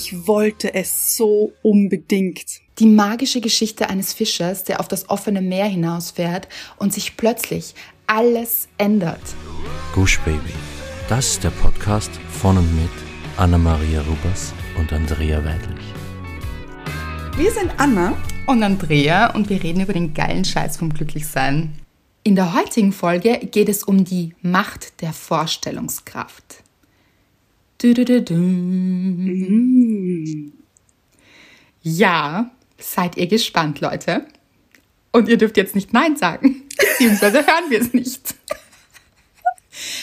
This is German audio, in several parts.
Ich wollte es so unbedingt. Die magische Geschichte eines Fischers, der auf das offene Meer hinausfährt und sich plötzlich alles ändert. Gush Baby. Das ist der Podcast von und mit Anna-Maria Rubers und Andrea Weidlich. Wir sind Anna und Andrea und wir reden über den geilen Scheiß vom Glücklichsein. In der heutigen Folge geht es um die Macht der Vorstellungskraft. Mm. Ja, seid ihr gespannt, Leute? Und ihr dürft jetzt nicht Nein sagen, beziehungsweise hören wir es nicht.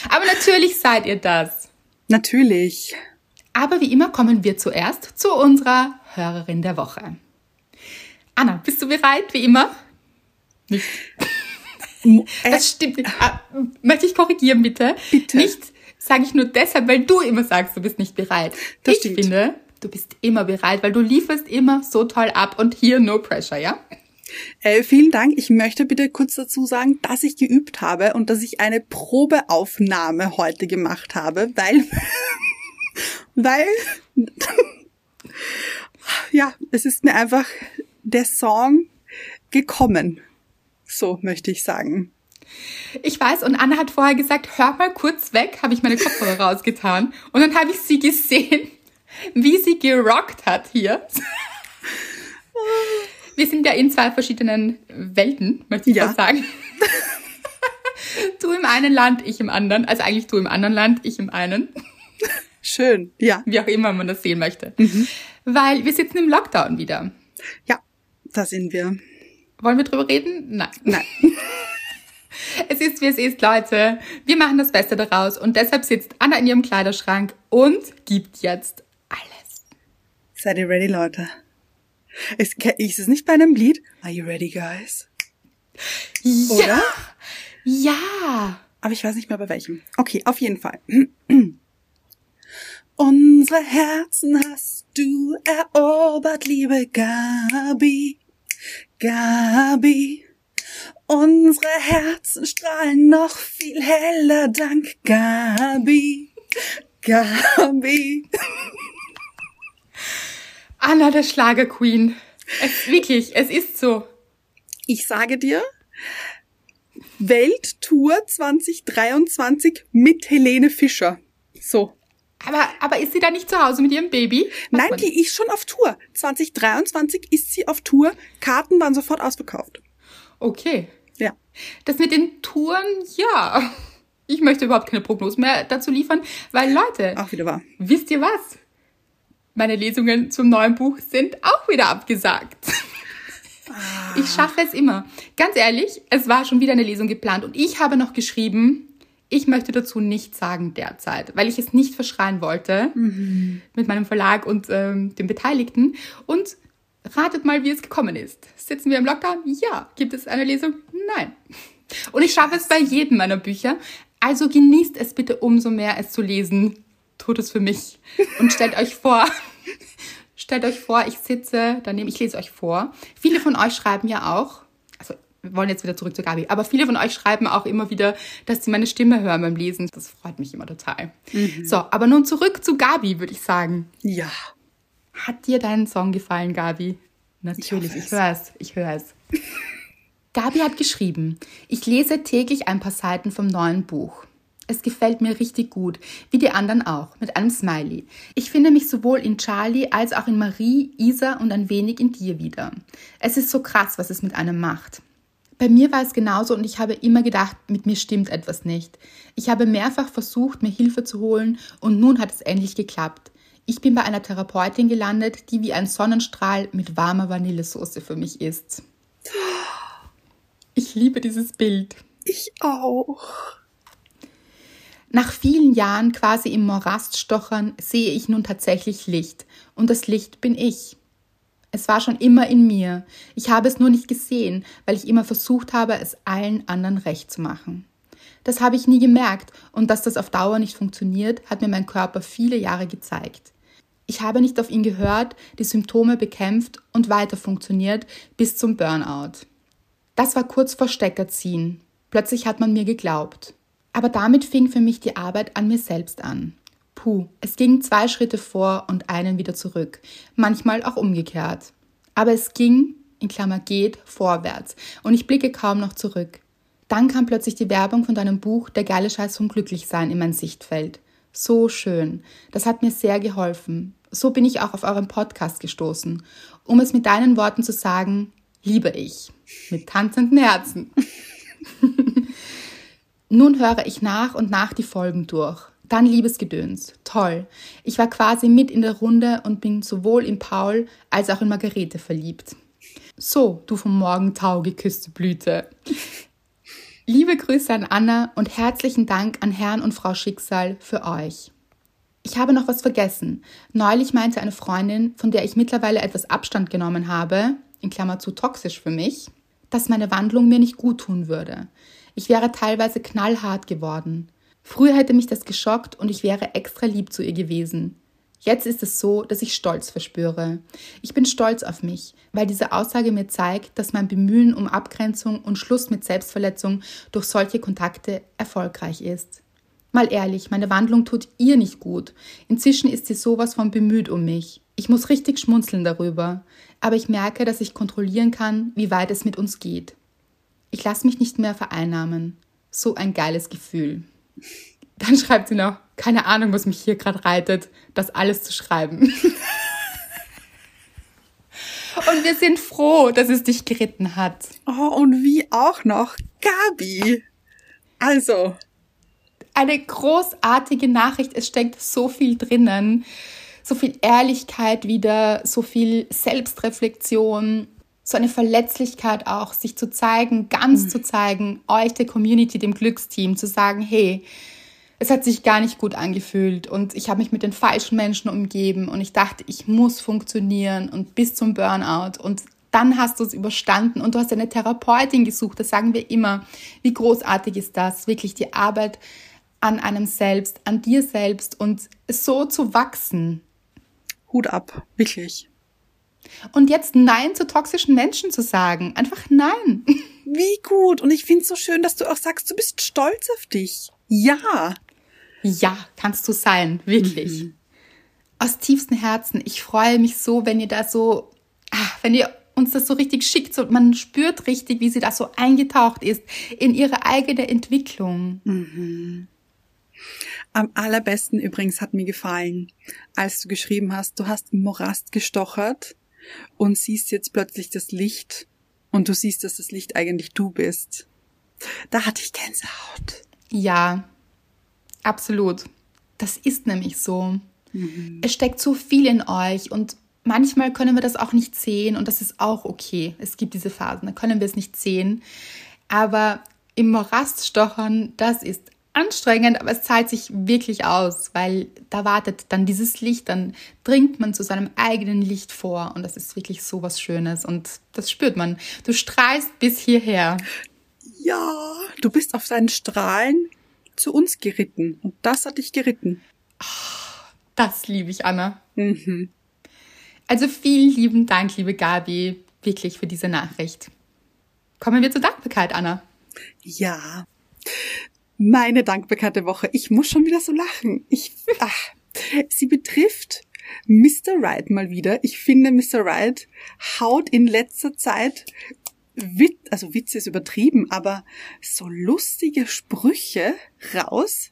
Aber natürlich seid ihr das. Natürlich. Aber wie immer kommen wir zuerst zu unserer Hörerin der Woche. Anna, bist du bereit, wie immer? Nicht. Das stimmt. Ah, möchte ich korrigieren, bitte? Bitte. Nicht sage ich nur deshalb, weil du immer sagst, du bist nicht bereit. Das ich stimmt. finde, du bist immer bereit, weil du lieferst immer so toll ab und hier no pressure, ja? Äh, vielen Dank. Ich möchte bitte kurz dazu sagen, dass ich geübt habe und dass ich eine Probeaufnahme heute gemacht habe, weil, weil, ja, es ist mir einfach der Song gekommen. So möchte ich sagen. Ich weiß, und Anna hat vorher gesagt, hör mal kurz weg, habe ich meine Kopfhörer rausgetan. Und dann habe ich sie gesehen, wie sie gerockt hat hier. Wir sind ja in zwei verschiedenen Welten, möchte ich Ja. mal sagen. Du im einen Land, ich im anderen. Also eigentlich du im anderen Land, ich im einen. Schön. Ja. Wie auch immer man das sehen möchte. Weil wir sitzen im Lockdown wieder. Ja, da sind wir. Wollen wir drüber reden? Nein. Nein. Es ist, wie es ist, Leute. Wir machen das Beste daraus. Und deshalb sitzt Anna in ihrem Kleiderschrank und gibt jetzt alles. Seid ihr ready, Leute? Ist, ist es nicht bei einem Lied? Are you ready, guys? Oder? Ja. Aber ich weiß nicht mehr bei welchem. Okay, auf jeden Fall. Unsere Herzen hast du erobert, liebe Gabi. Gabi. Unsere Herzen strahlen noch viel heller, dank Gabi. Gabi. Anna, der Schlager-Queen. Es, wirklich, es ist so. Ich sage dir, Welttour 2023 mit Helene Fischer. So. Aber, aber ist sie da nicht zu Hause mit ihrem Baby? Nein, die ist schon auf Tour. 2023 ist sie auf Tour. Karten waren sofort ausverkauft. Okay. Das mit den Touren, ja. Ich möchte überhaupt keine Prognosen mehr dazu liefern, weil Leute, Auch wieder wahr. wisst ihr was? Meine Lesungen zum neuen Buch sind auch wieder abgesagt. Ich schaffe es immer. Ganz ehrlich, es war schon wieder eine Lesung geplant und ich habe noch geschrieben, ich möchte dazu nichts sagen derzeit, weil ich es nicht verschreien wollte mit meinem Verlag und ähm, den Beteiligten. Und ratet mal, wie es gekommen ist. Sitzen wir im Lockdown? Ja. Gibt es eine Lesung? Nein. Und ich schaffe es bei jedem meiner Bücher. Also genießt es bitte umso mehr, es zu lesen. Tut es für mich. Und stellt euch vor, stellt euch vor, ich sitze daneben, ich lese euch vor. Viele von euch schreiben ja auch, also wir wollen jetzt wieder zurück zu Gabi, aber viele von euch schreiben auch immer wieder, dass sie meine Stimme hören beim Lesen. Das freut mich immer total. So, aber nun zurück zu Gabi, würde ich sagen. Ja. Hat dir dein Song gefallen, Gabi? Natürlich, ich, höre es, ich höre es. Gabi hat geschrieben, ich lese täglich ein paar Seiten vom neuen Buch. Es gefällt mir richtig gut, wie die anderen auch, mit einem Smiley. Ich finde mich sowohl in Charlie als auch in Marie, Isa und ein wenig in dir wieder. Es ist so krass, was es mit einem macht. Bei mir war es genauso und ich habe immer gedacht, mit mir stimmt etwas nicht. Ich habe mehrfach versucht, mir Hilfe zu holen und nun hat es endlich geklappt. Ich bin bei einer Therapeutin gelandet, die wie ein Sonnenstrahl mit warmer Vanillesoße für mich ist. Ich liebe dieses Bild. Ich auch. Nach vielen Jahren quasi im Morast stochern, sehe ich nun tatsächlich Licht. Und das Licht bin ich. Es war schon immer in mir. Ich habe es nur nicht gesehen, weil ich immer versucht habe, es allen anderen recht zu machen. Das habe ich nie gemerkt und dass das auf Dauer nicht funktioniert, hat mir mein Körper viele Jahre gezeigt. Ich habe nicht auf ihn gehört, die Symptome bekämpft und weiter funktioniert bis zum Burnout. Das war kurz vor Steckerziehen. Plötzlich hat man mir geglaubt. Aber damit fing für mich die Arbeit an mir selbst an. Puh, es ging zwei Schritte vor und einen wieder zurück, manchmal auch umgekehrt. Aber es ging, in Klammer geht, vorwärts und ich blicke kaum noch zurück. Dann kam plötzlich die Werbung von deinem Buch Der geile Scheiß vom Glücklichsein in mein Sichtfeld. So schön. Das hat mir sehr geholfen. So bin ich auch auf euren Podcast gestoßen. Um es mit deinen Worten zu sagen, liebe ich. Mit tanzenden Herzen. Nun höre ich nach und nach die Folgen durch. Dann Liebesgedöns. Toll. Ich war quasi mit in der Runde und bin sowohl in Paul als auch in Margarete verliebt. So, du vom Morgentau geküsste Blüte. Liebe Grüße an Anna und herzlichen Dank an Herrn und Frau Schicksal für euch. Ich habe noch was vergessen. Neulich meinte eine Freundin, von der ich mittlerweile etwas Abstand genommen habe, in Klammer zu toxisch für mich, dass meine Wandlung mir nicht gut tun würde. Ich wäre teilweise knallhart geworden. Früher hätte mich das geschockt und ich wäre extra lieb zu ihr gewesen. Jetzt ist es so, dass ich Stolz verspüre. Ich bin stolz auf mich, weil diese Aussage mir zeigt, dass mein Bemühen um Abgrenzung und Schluss mit Selbstverletzung durch solche Kontakte erfolgreich ist. Mal ehrlich, meine Wandlung tut ihr nicht gut. Inzwischen ist sie sowas von bemüht um mich. Ich muss richtig schmunzeln darüber. Aber ich merke, dass ich kontrollieren kann, wie weit es mit uns geht. Ich lasse mich nicht mehr vereinnahmen. So ein geiles Gefühl. Dann schreibt sie noch, keine Ahnung, was mich hier gerade reitet, das alles zu schreiben. und wir sind froh, dass es dich geritten hat. Oh, und wie auch noch Gabi. Also, eine großartige Nachricht. Es steckt so viel drinnen. So viel Ehrlichkeit wieder, so viel Selbstreflexion, so eine Verletzlichkeit auch, sich zu zeigen, ganz mhm. zu zeigen, euch der Community, dem Glücksteam, zu sagen, hey, es hat sich gar nicht gut angefühlt und ich habe mich mit den falschen Menschen umgeben und ich dachte, ich muss funktionieren und bis zum Burnout und dann hast du es überstanden und du hast eine Therapeutin gesucht, das sagen wir immer. Wie großartig ist das, wirklich die Arbeit an einem selbst, an dir selbst und so zu wachsen. Hut ab, wirklich. Und jetzt Nein zu toxischen Menschen zu sagen. Einfach Nein. Wie gut. Und ich finde es so schön, dass du auch sagst, du bist stolz auf dich. Ja. Ja, kannst du sein. Wirklich. Mhm. Aus tiefstem Herzen. Ich freue mich so, wenn ihr da so, ach, wenn ihr uns das so richtig schickt. So, man spürt richtig, wie sie da so eingetaucht ist in ihre eigene Entwicklung. Mhm. Am allerbesten übrigens hat mir gefallen, als du geschrieben hast, du hast im Morast gestochert und siehst jetzt plötzlich das Licht und du siehst, dass das Licht eigentlich du bist. Da hatte ich Gänsehaut. Ja, absolut. Das ist nämlich so. Mhm. Es steckt so viel in euch und manchmal können wir das auch nicht sehen und das ist auch okay. Es gibt diese Phasen, da können wir es nicht sehen. Aber im Morast stochern, das ist anstrengend, aber es zahlt sich wirklich aus, weil da wartet dann dieses Licht, dann dringt man zu seinem eigenen Licht vor und das ist wirklich so was Schönes und das spürt man. Du strahlst bis hierher. Ja, du bist auf deinen Strahlen zu uns geritten und das hat dich geritten. Das liebe ich, Anna. Mhm. Also vielen lieben Dank, liebe Gabi, wirklich für diese Nachricht. Kommen wir zur Dankbarkeit, Anna. Ja. Meine dankbekannte Woche. Ich muss schon wieder so lachen. Ich, ach, sie betrifft Mr. Right mal wieder. Ich finde, Mr. Right haut in letzter Zeit Witz, also Witze ist übertrieben, aber so lustige Sprüche raus.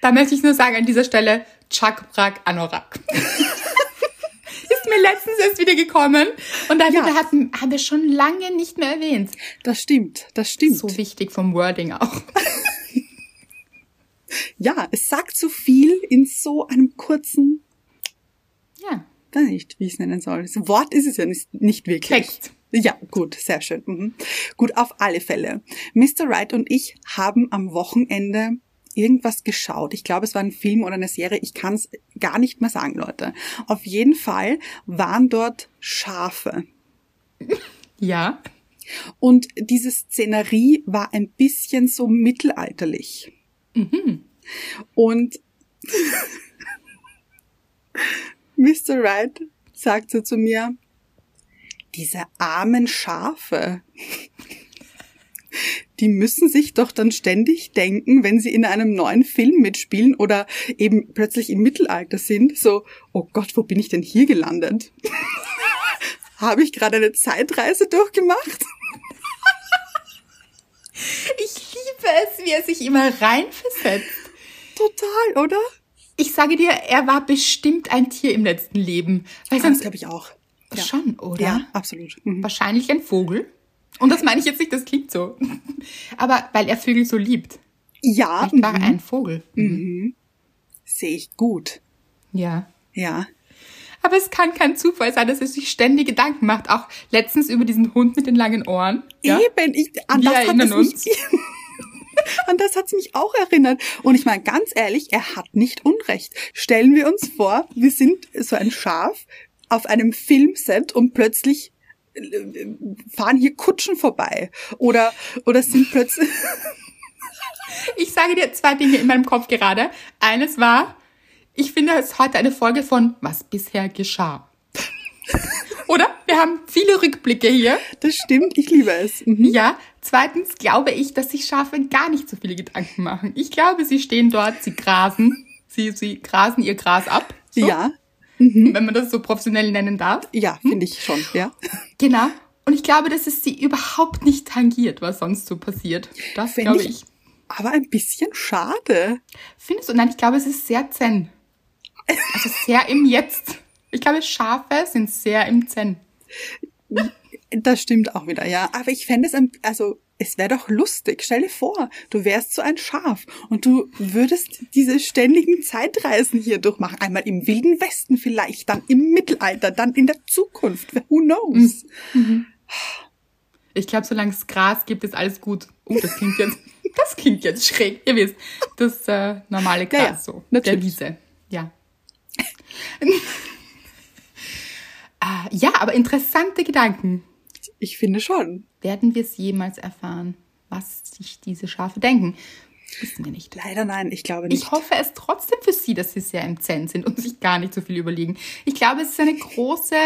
Da möchte ich nur sagen an dieser Stelle, Chakbrak Anorak. ist mir letztens erst wieder gekommen und da ja. haben, haben wir schon lange nicht mehr erwähnt. Das stimmt, das stimmt. So wichtig vom Wording auch. ja, es sagt so viel in so einem kurzen, ja, weiß nicht, wie ich es nennen soll. Das Wort ist es ja nicht, nicht wirklich. Text. Ja, gut, sehr schön. Mhm. Gut, auf alle Fälle. Mr. Wright und ich haben am Wochenende irgendwas geschaut. Ich glaube, es war ein Film oder eine Serie. Ich kann es gar nicht mehr sagen, Leute. Auf jeden Fall waren dort Schafe. Ja. Und diese Szenerie war ein bisschen so mittelalterlich. Mhm. Und Mr. Wright sagt so zu mir, diese armen Schafe, die müssen sich doch dann ständig denken, wenn sie in einem neuen Film mitspielen oder eben plötzlich im Mittelalter sind, so, oh Gott, wo bin ich denn hier gelandet? Habe ich gerade eine Zeitreise durchgemacht? Ich es, wie er sich immer reinversetzt. Total, oder? Ich sage dir, er war bestimmt ein Tier im letzten Leben. Weil Das sonst glaube ich auch. Ja. schon, oder? Ja, absolut. Mhm. Wahrscheinlich ein Vogel. Und das meine ich jetzt nicht, das klingt so. Aber weil er Vögel so liebt. Ja, Vielleicht war er mhm. ein Vogel. sehe ich gut. Ja. Ja. Aber es kann kein Zufall sein, dass er sich ständig Gedanken macht. Auch letztens über diesen Hund mit den langen Ohren. Ja? Eben, ich, an Wir das erinnern uns. an das hat es mich auch erinnert. Und ich meine, ganz ehrlich, er hat nicht Unrecht. Stellen wir uns vor, wir sind so ein Schaf auf einem Filmset und plötzlich äh, fahren hier Kutschen vorbei. Oder, oder sind plötzlich, Ich sage dir zwei Dinge in meinem Kopf gerade. Eines war, ich finde es heute eine Folge von Was bisher geschah. Oder? Wir haben viele Rückblicke hier. das stimmt, ich liebe es. Mhm. Ja. Zweitens glaube ich, dass sich Schafe gar nicht so viele Gedanken machen. Ich glaube, sie stehen dort, sie grasen, sie, sie grasen ihr Gras ab. So, Ja, Wenn man das so professionell nennen darf. ja, finde ich schon, ja. Genau. Und ich glaube, dass es sie überhaupt nicht tangiert, was sonst so passiert. Das Fände glaube ich- ich. Aber ein bisschen schade. Findest du? Nein, ich glaube, es ist sehr zen. Also sehr im Jetzt. Ich glaube, Schafe sind sehr im Zen. Das stimmt auch wieder, ja. Aber ich fände es, also es wäre doch lustig. Stell dir vor, du wärst so ein Schaf und du würdest diese ständigen Zeitreisen hier durchmachen. Einmal im Wilden Westen vielleicht, dann im Mittelalter, dann in der Zukunft. Who knows? Ich glaube, solange es Gras gibt, ist alles gut. Oh, das klingt jetzt, das klingt jetzt schräg. Ihr wisst, das äh, normale Gras Ja, ja, so. natürlich. Der Wiese. Ja. ah, ja, aber interessante Gedanken. Ich finde schon. Werden wir es jemals erfahren, was sich diese Schafe denken? Wissen wir nicht. Leider nein, ich glaube nicht. Ich hoffe es trotzdem für Sie, dass Sie sehr im Zen sind und sich gar nicht so viel überlegen. Ich glaube, es ist eine große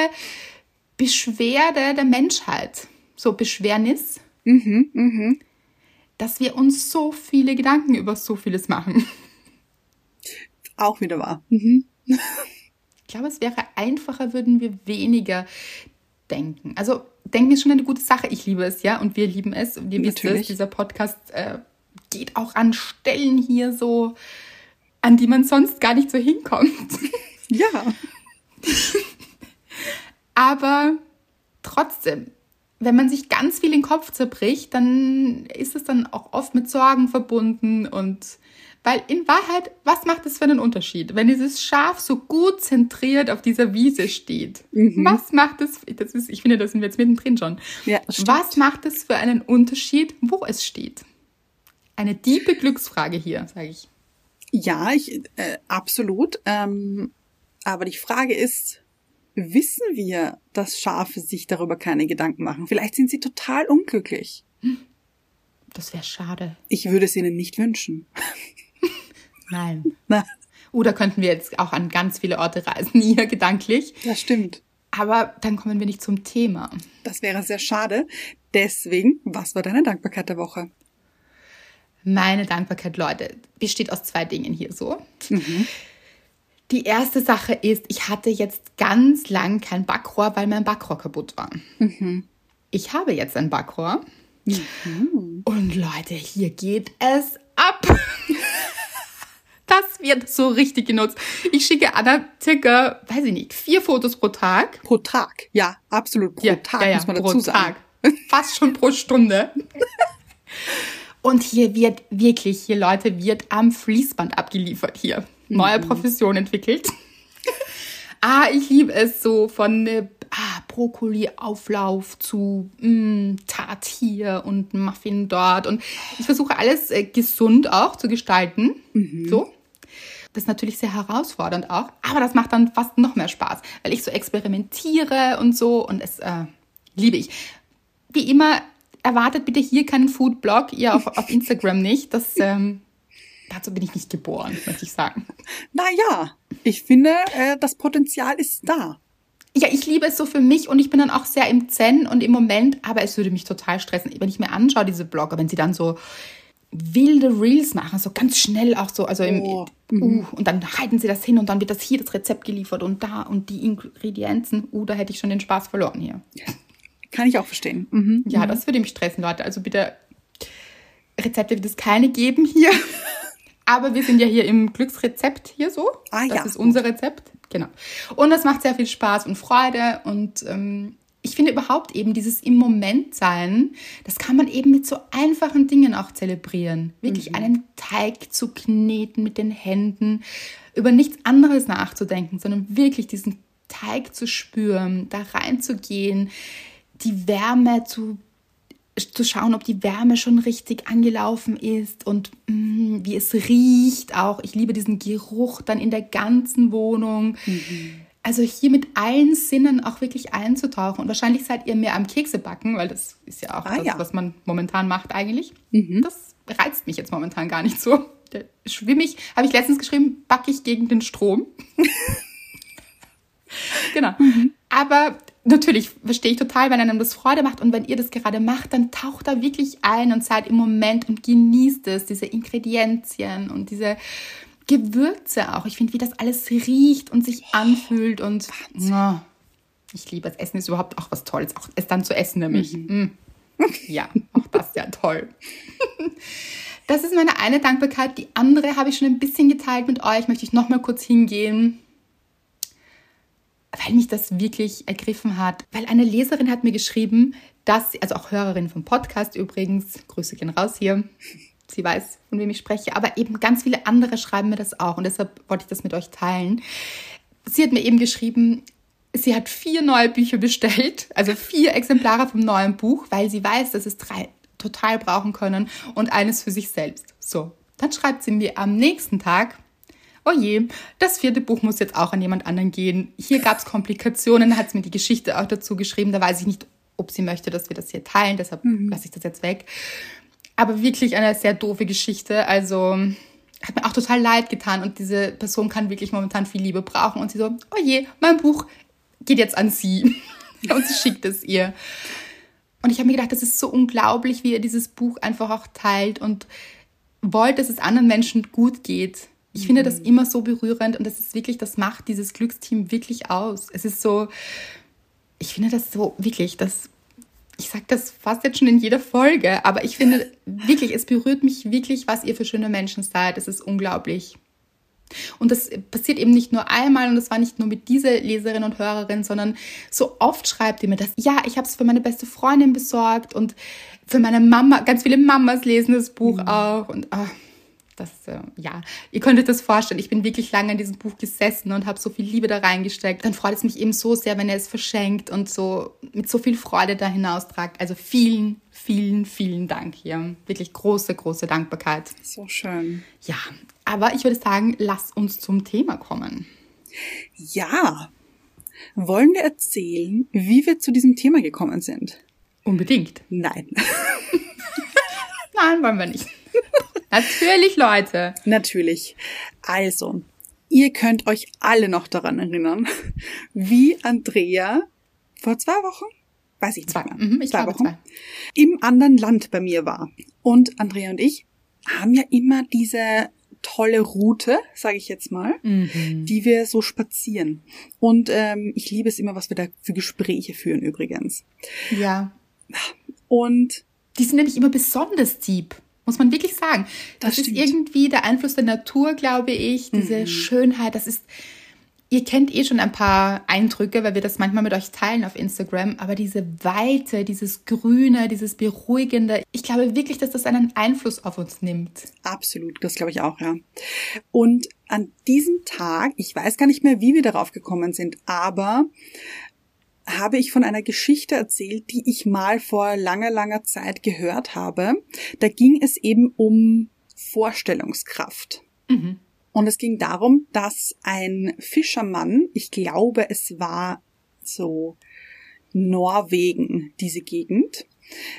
Beschwerde der Menschheit. So Beschwernis. Dass wir uns so viele Gedanken über so vieles machen. auch wieder wahr. Mhm. Ich glaube, es wäre einfacher, würden wir weniger denken. Also, denken ist schon eine gute Sache. Ich liebe es, ja, und wir lieben es. Und ihr wisst es, dieser Podcast äh, geht auch an Stellen hier so, an die man sonst gar nicht so hinkommt. Ja. Aber trotzdem, wenn man sich ganz viel den Kopf zerbricht, dann ist es dann auch oft mit Sorgen verbunden und weil in Wahrheit, was macht es für einen Unterschied, wenn dieses Schaf so gut zentriert auf dieser Wiese steht? Was macht es, das ist, ich finde, da sind wir jetzt mittendrin schon. Ja, was macht es für einen Unterschied, wo es steht? Eine tiefe Glücksfrage hier, sage ich. Ja, ich, äh, absolut. Ähm, aber die Frage ist, wissen wir, dass Schafe sich darüber keine Gedanken machen? Vielleicht sind sie total unglücklich. Das wäre schade. Ich würde es ihnen nicht wünschen. Nein. Oder könnten wir jetzt auch an ganz viele Orte reisen, hier gedanklich. das stimmt. Aber dann kommen wir nicht zum Thema. Das wäre sehr schade. Deswegen, was war deine Dankbarkeit der Woche? Meine Dankbarkeit, Leute, besteht aus zwei Dingen hier so. Die erste Sache ist, ich hatte jetzt ganz lang kein Backrohr, weil mein Backrohr kaputt war. Ich habe jetzt ein Backrohr. Und Leute, hier geht es ab. Das wird so richtig genutzt. Ich schicke Anna circa, weiß ich nicht, vier Fotos pro Tag. Pro Tag. Ja, absolut. Pro Tag, muss man pro dazu sagen. Tag. Fast schon pro Stunde. Und hier wird wirklich, hier Leute, wird am Fließband abgeliefert hier. Neue Profession entwickelt. ah, ich liebe es so von äh, ah, Brokkoli-Auflauf zu mh, Tart hier und Muffin dort. Und ich versuche alles äh, gesund auch zu gestalten. So. Das ist natürlich sehr herausfordernd auch, aber das macht dann fast noch mehr Spaß, weil ich so experimentiere und so und es äh, liebe ich. Wie immer, erwartet bitte hier keinen Foodblog, ihr auf, auf Instagram nicht. Das, ähm, dazu bin ich nicht geboren, möchte ich sagen. Naja, ich finde, äh, das Potenzial ist da. ja, ich liebe es so für mich und ich bin dann auch sehr im Zen und im Moment, aber es würde mich total stressen, wenn ich mir anschaue, diese Blogger, wenn sie dann so wilde Reels machen, so ganz schnell auch so, also im, Oh. uh, und dann halten sie das hin und dann wird das hier das Rezept geliefert und da und die Ingredienzen, uh, da hätte ich schon den Spaß verloren hier. Kann ich auch verstehen. Mhm. Ja, das würde mich stressen, Leute. Also bitte, Rezepte wird es keine geben hier. Aber wir sind ja hier im Glücksrezept hier so. Ah, das ja, ist unser Rezept. Genau. Und das macht sehr viel Spaß und Freude. Und ähm, ich finde überhaupt eben dieses im Moment sein, das kann man eben mit so einfachen Dingen auch zelebrieren. Wirklich einen Teig zu kneten mit den Händen, über nichts anderes nachzudenken, sondern wirklich diesen Teig zu spüren, da reinzugehen, die Wärme zu zu schauen, ob die Wärme schon richtig angelaufen ist und mm, wie es riecht auch. Ich liebe diesen Geruch dann in der ganzen Wohnung. Also hier mit allen Sinnen auch wirklich einzutauchen. Und wahrscheinlich seid ihr mehr am Kekse backen, weil das ist ja auch Ah, das, ja. was man momentan macht eigentlich. Das reizt mich jetzt momentan gar nicht so. Da schwimme ich, habe ich letztens geschrieben, backe ich gegen den Strom. genau. Aber natürlich verstehe ich total, wenn einem das Freude macht und wenn ihr das gerade macht, dann taucht da wirklich ein und seid im Moment und genießt es, diese Ingredienzien und diese Gewürze auch. Ich finde, wie das alles riecht und sich anfühlt und oh, ich liebe es. Essen ist überhaupt auch was Tolles, auch es dann zu essen nämlich. Mm. Ja, auch das ist ja toll. Das ist meine eine Dankbarkeit. Die andere habe ich schon ein bisschen geteilt mit euch. Möchte ich noch mal kurz hingehen, weil mich das wirklich ergriffen hat. Weil eine Leserin hat mir geschrieben, dass sie, also auch Hörerin vom Podcast übrigens, Grüße gehen raus hier. Sie weiß, von wem ich spreche, aber eben ganz viele andere schreiben mir das auch und deshalb wollte ich das mit euch teilen. Sie hat mir eben geschrieben, sie hat vier neue Bücher bestellt, also vier Exemplare vom neuen Buch, weil sie weiß, dass es drei total brauchen können und eines für sich selbst. So, dann schreibt sie mir am nächsten Tag, oh je, das vierte Buch muss jetzt auch an jemand anderen gehen. Hier gab es Komplikationen, hat sie mir die Geschichte auch dazu geschrieben. Da weiß ich nicht, ob sie möchte, dass wir das hier teilen, deshalb lasse ich das jetzt weg. Aber wirklich eine sehr doofe Geschichte. Also hat mir auch total leid getan und diese Person kann wirklich momentan viel Liebe brauchen. Und sie so, oh je, mein Buch geht jetzt an sie. und sie schickt es ihr. Und ich habe mir gedacht, das ist so unglaublich, wie ihr dieses Buch einfach auch teilt und wollt, dass es anderen Menschen gut geht. Ich finde das immer so berührend und das ist wirklich, das macht dieses Glücksteam wirklich aus. Es ist so, ich finde das so wirklich, das, ich sage das fast jetzt schon in jeder Folge, aber ich finde wirklich, es berührt mich wirklich, was ihr für schöne Menschen seid. Es ist unglaublich. Und das passiert eben nicht nur einmal und das war nicht nur mit dieser Leserin und Hörerin, sondern so oft schreibt ihr mir das. Ja, ich habe es für meine beste Freundin besorgt und für meine Mama. Ganz viele Mamas lesen das Buch auch und ah, das, äh, ja, ihr könnt euch das vorstellen. Ich bin wirklich lange an diesem Buch gesessen und habe so viel Liebe da reingesteckt. Dann freut es mich eben so sehr, wenn ihr es verschenkt und so mit so viel Freude da hinaustragt. Also vielen, vielen, vielen Dank hier. Wirklich große, große Dankbarkeit. So schön. Ja, aber ich würde sagen, lass uns zum Thema kommen. Ja. Wollen wir erzählen, wie wir zu diesem Thema gekommen sind? Unbedingt. Nein. Nein, wollen wir nicht. Natürlich, Leute. Natürlich. Also, ihr könnt euch alle noch daran erinnern, wie Andrea vor zwei Wochen, weiß ich nicht Zwei. mehr, Mhm, ich zwei Wochen, zwei. im anderen Land bei mir war. Und Andrea und ich haben ja immer diese tolle Route, sage ich jetzt mal, Mhm. die wir so spazieren. Und ähm, ich liebe es immer, was wir da für Gespräche führen übrigens. Ja. Und Die sind nämlich immer besonders deep, muss man wirklich sagen. Das, Das ist irgendwie der Einfluss der Natur, glaube ich, diese Schönheit, das ist, ihr kennt eh schon ein paar Eindrücke, weil wir das manchmal mit euch teilen auf Instagram, aber diese Weite, dieses Grüne, dieses Beruhigende, ich glaube wirklich, dass das einen Einfluss auf uns nimmt. Absolut, das glaube ich auch, ja. Und an diesem Tag, ich weiß gar nicht mehr, wie wir darauf gekommen sind, aber habe ich von einer Geschichte erzählt, die ich mal vor langer, langer Zeit gehört habe. Da ging es eben um Vorstellungskraft. Mhm. Und es ging darum, dass ein Fischermann, ich glaube, es war so Norwegen, diese Gegend,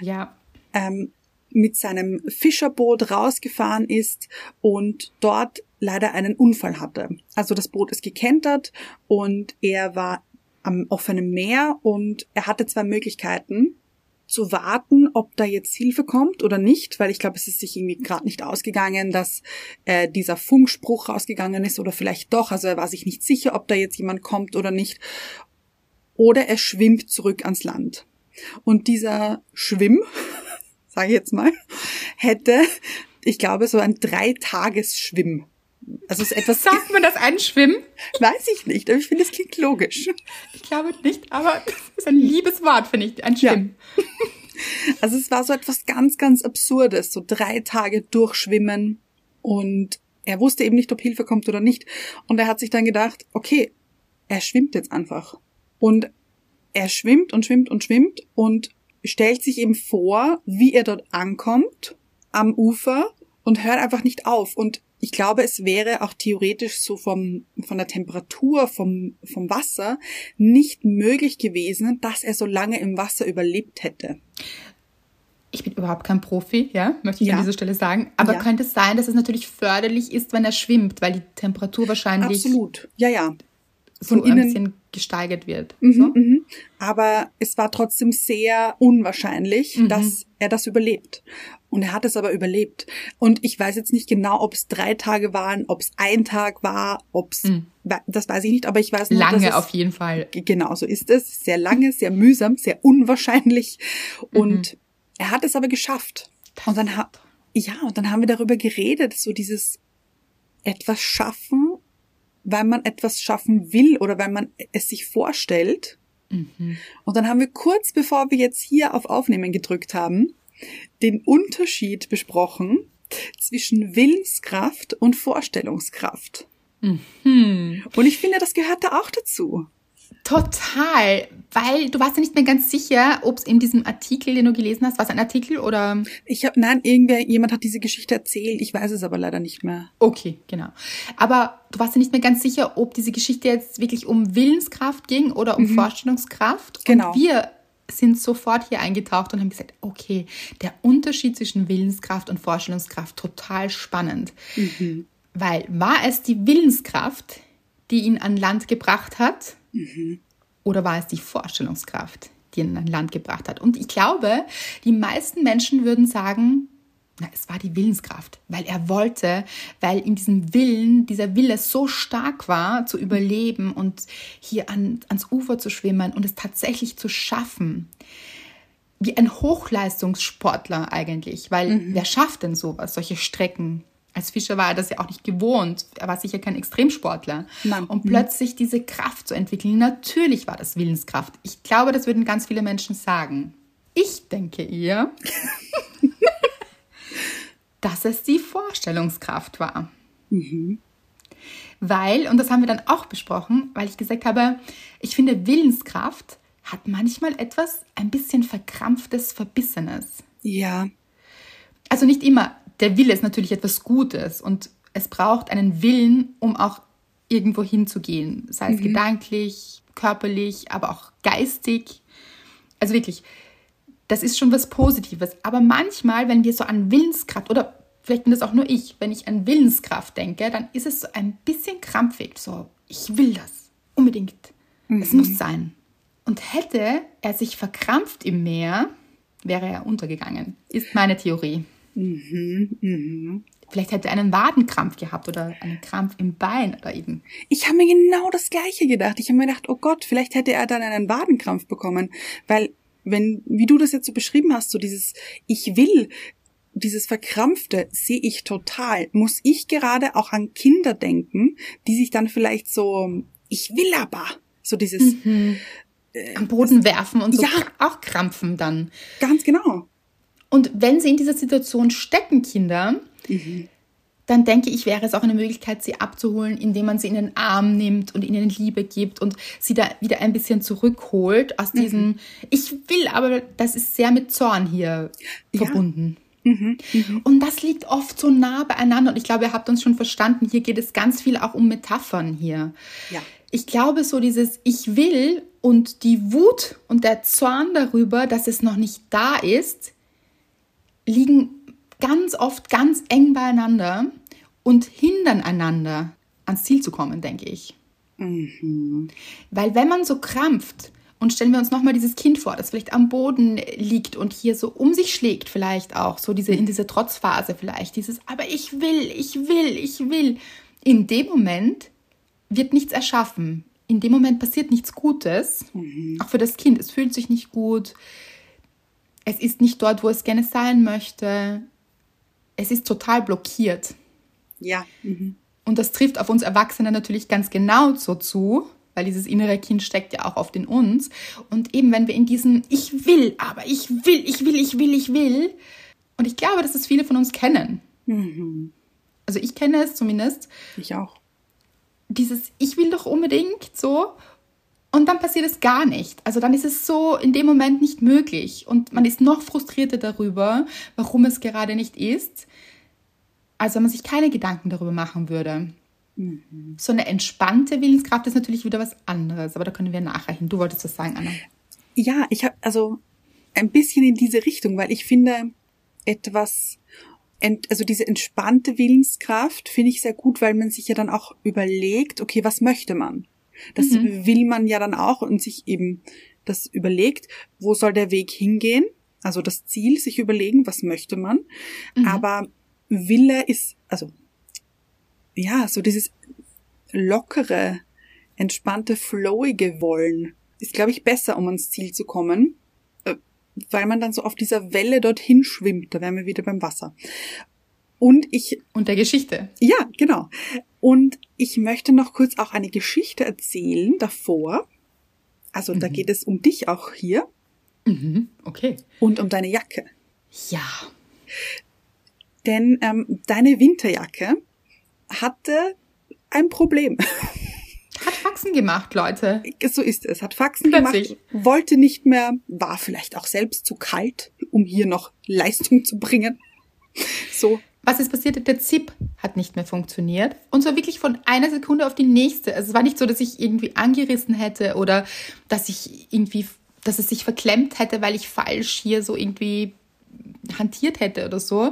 Ja. ähm, mit seinem Fischerboot rausgefahren ist und dort leider einen Unfall hatte. Also das Boot ist gekentert und er war am offenen Meer und er hatte zwei Möglichkeiten zu warten, ob da jetzt Hilfe kommt oder nicht, weil ich glaube, es ist sich irgendwie gerade nicht ausgegangen, dass äh, dieser Funkspruch rausgegangen ist oder vielleicht doch. Also er war sich nicht sicher, ob da jetzt jemand kommt oder nicht. Oder er schwimmt zurück ans Land. Und dieser Schwimm, sage ich jetzt mal, hätte, ich glaube, so ein Dreitagesschwimm. Also es ist etwas. Sagt man das ein Schwimmen? Weiß ich nicht, aber ich finde, es klingt logisch. Ich glaube nicht, aber das ist ein liebes Wort, finde ich, ein Schwimmen. Ja. Also es war so etwas ganz, ganz Absurdes, so drei Tage durchschwimmen und er wusste eben nicht, ob Hilfe kommt oder nicht. Und er hat sich dann gedacht, okay, er schwimmt jetzt einfach. Und er schwimmt und schwimmt und schwimmt und stellt sich eben vor, wie er dort ankommt am Ufer und hört einfach nicht auf. Und ich glaube, es wäre auch theoretisch so vom, von der Temperatur, vom, vom Wasser nicht möglich gewesen, dass er so lange im Wasser überlebt hätte. Ich bin überhaupt kein Profi, ja, möchte ich ja. an dieser Stelle sagen. Aber ja. könnte es sein, dass es natürlich förderlich ist, wenn er schwimmt, weil die Temperatur wahrscheinlich. Absolut, ja, ja. Von so innen, ein bisschen gesteigert wird. Mhm, so. mhm. Aber es war trotzdem sehr unwahrscheinlich, mhm. dass er das überlebt. Und er hat es aber überlebt. Und ich weiß jetzt nicht genau, ob es drei Tage waren, ob es ein Tag war, ob es, mhm. das weiß ich nicht, aber ich weiß nur, Lange dass auf jeden Fall. Genau, so ist es. Sehr lange, sehr mühsam, sehr unwahrscheinlich. Und mhm. er hat es aber geschafft. Und dann hat, ja, und dann haben wir darüber geredet, so dieses etwas schaffen, weil man etwas schaffen will oder weil man es sich vorstellt. Mhm. Und dann haben wir kurz bevor wir jetzt hier auf Aufnehmen gedrückt haben, den Unterschied besprochen zwischen Willenskraft und Vorstellungskraft. Mhm. Und ich finde, das gehört da auch dazu. Total, weil du warst ja nicht mehr ganz sicher, ob es in diesem Artikel, den du gelesen hast, war es ein Artikel oder? Ich habe, nein, irgendwer, jemand hat diese Geschichte erzählt. Ich weiß es aber leider nicht mehr. Okay, genau. Aber du warst ja nicht mehr ganz sicher, ob diese Geschichte jetzt wirklich um Willenskraft ging oder um mhm. Vorstellungskraft. Genau. Und wir sind sofort hier eingetaucht und haben gesagt, okay, der Unterschied zwischen Willenskraft und Vorstellungskraft total spannend. Mhm. Weil war es die Willenskraft, die ihn an Land gebracht hat? Mhm. Oder war es die Vorstellungskraft, die ihn an Land gebracht hat? Und ich glaube, die meisten Menschen würden sagen, na, es war die Willenskraft, weil er wollte, weil in diesem Willen, dieser Wille so stark war, zu überleben und hier an, ans Ufer zu schwimmen und es tatsächlich zu schaffen. Wie ein Hochleistungssportler eigentlich, weil mhm. wer schafft denn sowas, solche Strecken? Als Fischer war er das ja auch nicht gewohnt. Er war sicher kein Extremsportler. Nein. Und mhm. plötzlich diese Kraft zu entwickeln, natürlich war das Willenskraft. Ich glaube, das würden ganz viele Menschen sagen. Ich denke eher, dass es die Vorstellungskraft war. Mhm. Weil, und das haben wir dann auch besprochen, weil ich gesagt habe, ich finde, Willenskraft hat manchmal etwas ein bisschen verkrampftes, verbissenes. Ja. Also nicht immer der Wille ist natürlich etwas Gutes und es braucht einen Willen, um auch irgendwo hinzugehen, sei es mhm. gedanklich, körperlich, aber auch geistig. Also wirklich, das ist schon was Positives. Aber manchmal, wenn wir so an Willenskraft oder vielleicht bin das auch nur ich, wenn ich an Willenskraft denke, dann ist es so ein bisschen krampfig. So, ich will das unbedingt. Mhm. Es muss sein. Und hätte er sich verkrampft im Meer, wäre er untergegangen. Ist meine Theorie. Mhm, mhm. Vielleicht hätte er einen Wadenkrampf gehabt oder einen Krampf im Bein oder eben. Ich habe mir genau das Gleiche gedacht. Ich habe mir gedacht, oh Gott, vielleicht hätte er dann einen Wadenkrampf bekommen, weil wenn, wie du das jetzt so beschrieben hast, so dieses Ich will, dieses Verkrampfte sehe ich total. Muss ich gerade auch an Kinder denken, die sich dann vielleicht so, ich will aber, so dieses mhm. äh, am Boden werfen und so ja, auch krampfen dann. Ganz genau. Und wenn sie in dieser Situation stecken, Kinder, mhm. dann denke ich, wäre es auch eine Möglichkeit, sie abzuholen, indem man sie in den Arm nimmt und ihnen Liebe gibt und sie da wieder ein bisschen zurückholt aus mhm. diesem, ich will, aber das ist sehr mit Zorn hier ja. verbunden. Mhm, mhm. Und das liegt oft so nah beieinander. Und ich glaube, ihr habt uns schon verstanden, hier geht es ganz viel auch um Metaphern hier. Ja. Ich glaube, so dieses Ich will und die Wut und der Zorn darüber, dass es noch nicht da ist, liegen ganz oft ganz eng beieinander und hindern einander ans Ziel zu kommen, denke ich. Weil wenn man so krampft, und stellen wir uns nochmal dieses Kind vor, das vielleicht am Boden liegt und hier so um sich schlägt, vielleicht auch, so diese, in diese Trotzphase vielleicht, dieses, aber ich will, ich will, ich will. In dem Moment wird nichts erschaffen. In dem Moment passiert nichts Gutes, auch für das Kind. Es fühlt sich nicht gut. Es ist nicht dort, wo es gerne sein möchte. Es ist total blockiert. Ja. Mhm. Und das trifft auf uns Erwachsene natürlich ganz genau so zu, weil dieses innere Kind steckt ja auch oft in uns. Und eben, wenn wir in diesem Ich will, aber ich will, ich will, ich will, ich will. Und ich glaube, dass es viele von uns kennen. Also ich kenne es zumindest. Ich auch. Dieses Ich will doch unbedingt so. Und dann passiert es gar nicht. Also dann ist es so in dem Moment nicht möglich. Und man ist noch frustrierter darüber, warum es gerade nicht ist, als wenn man sich keine Gedanken darüber machen würde. So eine entspannte Willenskraft ist natürlich wieder was anderes, aber da können wir nachher hin. Du wolltest das sagen, Anna. Ja, ich habe also ein bisschen in diese Richtung, weil ich finde etwas, also diese entspannte Willenskraft finde ich sehr gut, weil man sich ja dann auch überlegt, okay, was möchte man? Das will man ja dann auch und sich eben das überlegt, wo soll der Weg hingehen? Also das Ziel, sich überlegen, was möchte man? Aber Wille ist, also ja, so dieses lockere, entspannte, flowige Wollen ist, glaube ich, besser, um ans Ziel zu kommen, äh, weil man dann so auf dieser Welle dorthin schwimmt. Da wären wir wieder beim Wasser. Und ich, Und der Geschichte. ja, genau. Und ich möchte noch kurz auch eine Geschichte erzählen davor. Also da geht es um dich auch hier Okay. und um deine Jacke. Ja. Denn ähm, deine Winterjacke hatte ein Problem. Hat Faxen gemacht, Leute. So ist es. Hat Faxen Plötzlich. gemacht, wollte nicht mehr, war vielleicht auch selbst zu kalt, um hier noch Leistung zu bringen. So. Was ist passiert? Der Zip hat nicht mehr funktioniert. Und zwar wirklich von einer Sekunde auf die nächste. Also es war nicht so, dass ich irgendwie angerissen hätte oder dass ich irgendwie, dass es sich verklemmt hätte, weil ich falsch hier so irgendwie hantiert hätte oder so.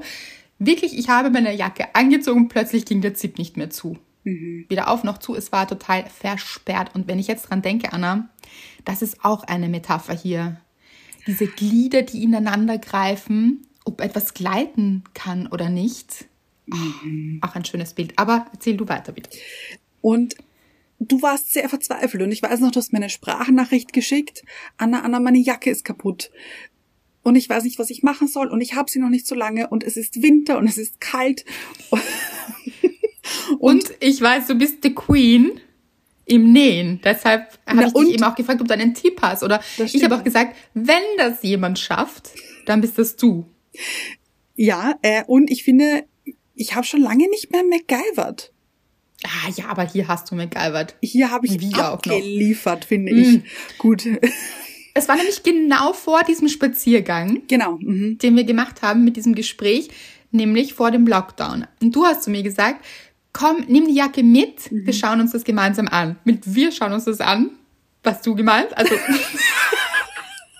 Wirklich, ich habe meine Jacke angezogen plötzlich ging der Zip nicht mehr zu. Weder auf noch zu, es war total versperrt. Und wenn ich jetzt dran denke, Anna, das ist auch eine Metapher hier. Diese Glieder, die ineinander greifen, ob etwas gleiten kann oder nicht. Auch ein schönes Bild. Aber erzähl du weiter bitte. Und du warst sehr verzweifelt und ich weiß noch, du hast mir eine Sprachnachricht geschickt. Anna, Anna, meine Jacke ist kaputt. Und ich weiß nicht, was ich machen soll und ich habe sie noch nicht so lange und es ist Winter und es ist kalt. Und, ich weiß, du bist die Queen im Nähen. Deshalb habe ich und? dich eben auch gefragt, ob du einen Tipp hast. Oder ich habe auch gesagt, wenn das jemand schafft, dann bist das du. Ja, äh, und ich finde, ich habe schon lange nicht mehr MacGyvert. Ah ja, aber hier hast du MacGyvert. Hier habe ich Wie auch noch. abgeliefert, finde ich. Gut. Es war nämlich genau vor diesem Spaziergang, genau. Mhm. den wir gemacht haben mit diesem Gespräch, nämlich vor dem Lockdown. Und du hast zu mir gesagt, komm, nimm die Jacke mit, wir schauen uns das gemeinsam an. Mit wir schauen uns das an. Was du gemeint? Also,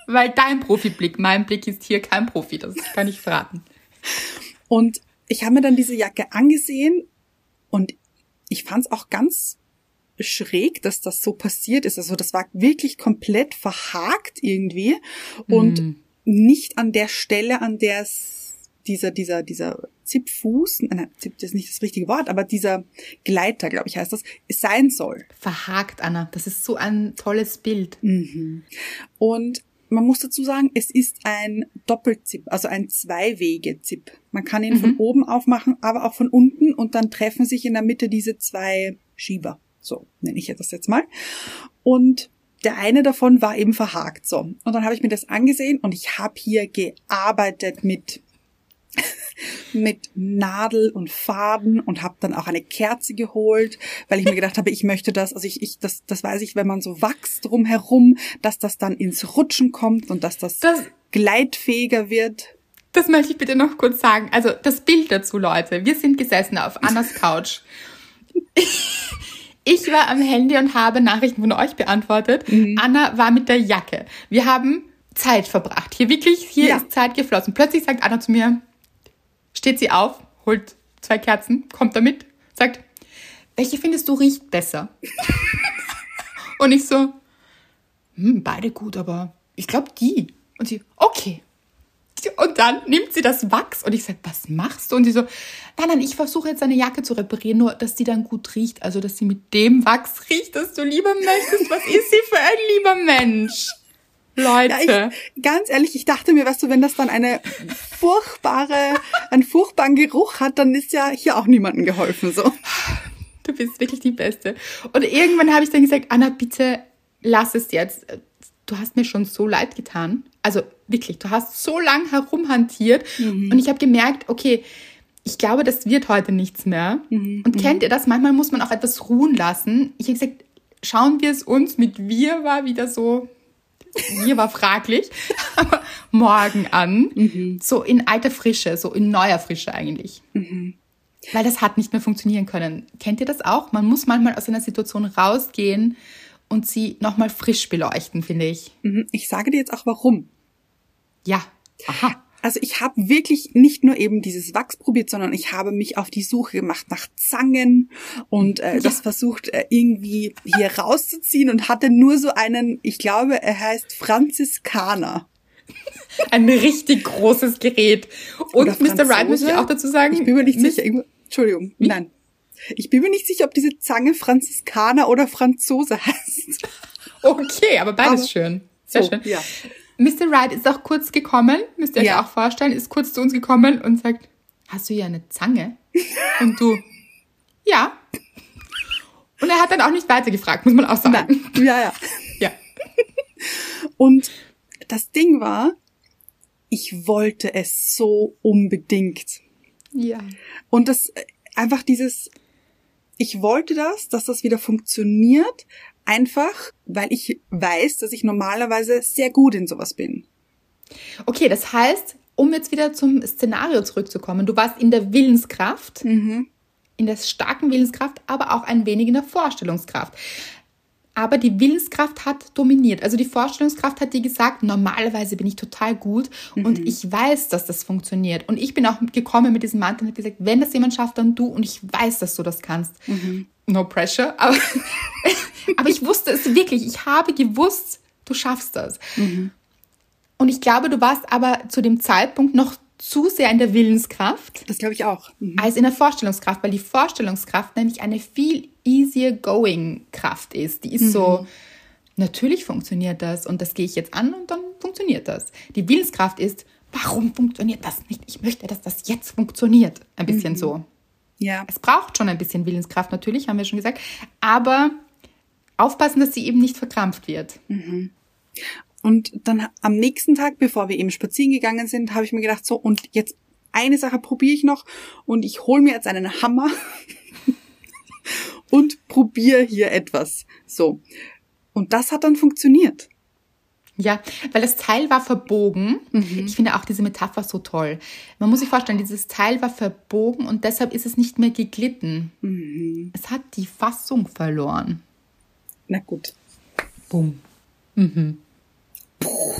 weil dein Profiblick, mein Blick ist hier kein Profi, das kann ich verraten. Und ich habe mir dann diese Jacke angesehen und ich fand es auch ganz schräg, dass das so passiert ist. Also das war wirklich komplett verhakt irgendwie und nicht an der Stelle, an der es dieser, dieser, dieser Zipfuß, nein, Zip ist nicht das richtige Wort, aber dieser Gleiter, glaube ich, heißt das, sein soll. Verhakt, Anna. Das ist so ein tolles Bild. Und man muss dazu sagen, es ist ein Doppelzip, also ein Zwei-Wege-Zip. Man kann ihn von oben aufmachen, aber auch von unten und dann treffen sich in der Mitte diese zwei Schieber. So nenne ich das jetzt mal. Und der eine davon war eben verhakt. So. Und dann habe ich mir das angesehen und ich habe hier gearbeitet mit mit Nadel und Faden und habe dann auch eine Kerze geholt, weil ich mir gedacht habe, ich möchte das, also ich, ich das, das weiß ich, wenn man so wachst drumherum, dass das dann ins Rutschen kommt und dass das, Das- gleitfähiger wird. Das möchte ich bitte noch kurz sagen. Also das Bild dazu, Leute. Wir sind gesessen auf Annas Couch. Ich war am Handy und habe Nachrichten von euch beantwortet. Anna war mit der Jacke. Wir haben Zeit verbracht. Hier wirklich, hier Ja. ist Zeit geflossen. Plötzlich sagt Anna zu mir, steht sie auf, holt zwei Kerzen, kommt damit, sagt, welche findest du riecht besser? Und ich so, hm, beide gut, aber ich glaube die. Und sie, okay. Und dann nimmt sie das Wachs und ich sage, was machst du? Und sie so, nein, nein, ich versuche jetzt deine Jacke zu reparieren, nur dass die dann gut riecht. Also, dass sie mit dem Wachs riecht, das du lieber möchtest. Was ist sie für ein lieber Mensch? Leute. Ja, ich, ganz ehrlich, ich dachte mir, weißt du, wenn das dann eine furchtbare, einen furchtbaren Geruch hat, dann ist ja hier auch niemandem geholfen, so. Du bist wirklich die Beste. Und irgendwann habe ich dann gesagt, Anna, bitte lass es jetzt. Du hast mir schon so leid getan. Also wirklich, du hast so lang herumhantiert mhm. und ich habe gemerkt, okay, ich glaube, das wird heute nichts mehr. Mhm. Und kennt ihr das? Manchmal muss man auch etwas ruhen lassen. Ich habe gesagt, schauen wir es uns mit wir war wieder so, wir war fraglich, aber morgen an. Mhm. So in alter Frische, so in neuer Frische eigentlich. Mhm. Weil das hat nicht mehr funktionieren können. Kennt ihr das auch? Man muss manchmal aus einer Situation rausgehen und sie nochmal frisch beleuchten, finde ich. Mhm. Ich sage dir jetzt auch warum. Ja. Aha. Also ich habe wirklich nicht nur eben dieses Wachs probiert, sondern ich habe mich auf die Suche gemacht nach Zangen und äh, ja. das versucht äh, irgendwie hier rauszuziehen und hatte nur so einen, ich glaube, er heißt Franziskaner. Ein richtig großes Gerät. Und Mr. Wright muss ich auch dazu sagen. Ich bin mir nicht sicher. Entschuldigung. Wie? Nein. Ich bin mir nicht sicher, ob diese Zange Franziskaner oder Franzose heißt. Okay, aber beides aber, schön. Sehr so, schön. Ja. Mr. Wright ist auch kurz gekommen, müsst ihr euch ja. auch vorstellen, ist kurz zu uns gekommen und sagt, hast du hier eine Zange? Und du, ja. Und er hat dann auch nicht weiter gefragt, muss man auch sagen. Nein. Ja, ja. Ja. Und das Ding war, ich wollte es so unbedingt. Ja. Und das einfach dieses, ich wollte das, dass das wieder funktioniert, einfach, weil ich weiß, dass ich normalerweise sehr gut in sowas bin. Okay, das heißt, um jetzt wieder zum Szenario zurückzukommen, du warst in der Willenskraft, mhm. in der starken Willenskraft, aber auch ein wenig in der Vorstellungskraft aber die Willenskraft hat dominiert. Also die Vorstellungskraft hat dir gesagt, normalerweise bin ich total gut mhm. und ich weiß, dass das funktioniert. Und ich bin auch gekommen mit diesem Mantel und habe gesagt, wenn das jemand schafft, dann du und ich weiß, dass du das kannst. Mhm. No pressure, aber, aber ich wusste es wirklich. Ich habe gewusst, du schaffst das. Mhm. Und ich glaube, du warst aber zu dem Zeitpunkt noch zu sehr in der Willenskraft. Das glaube ich auch. Mhm. Als in der Vorstellungskraft, weil die Vorstellungskraft nämlich eine viel easier going Kraft ist. Die ist mhm. so, natürlich funktioniert das und das gehe ich jetzt an und dann funktioniert das. Die Willenskraft ist, warum funktioniert das nicht? Ich möchte, dass das jetzt funktioniert. Ein bisschen mhm. so. Ja. Es braucht schon ein bisschen Willenskraft, natürlich, haben wir schon gesagt. Aber aufpassen, dass sie eben nicht verkrampft wird. Mhm. Und dann am nächsten Tag, bevor wir eben spazieren gegangen sind, habe ich mir gedacht, so, und jetzt eine Sache probiere ich noch und ich hole mir jetzt einen Hammer und probiere hier etwas. So. Und das hat dann funktioniert. Ja, weil das Teil war verbogen. Mhm. Ich finde auch diese Metapher so toll. Man muss sich vorstellen, dieses Teil war verbogen und deshalb ist es nicht mehr geglitten. Mhm. Es hat die Fassung verloren. Na gut. Boom. Mhm. Puh,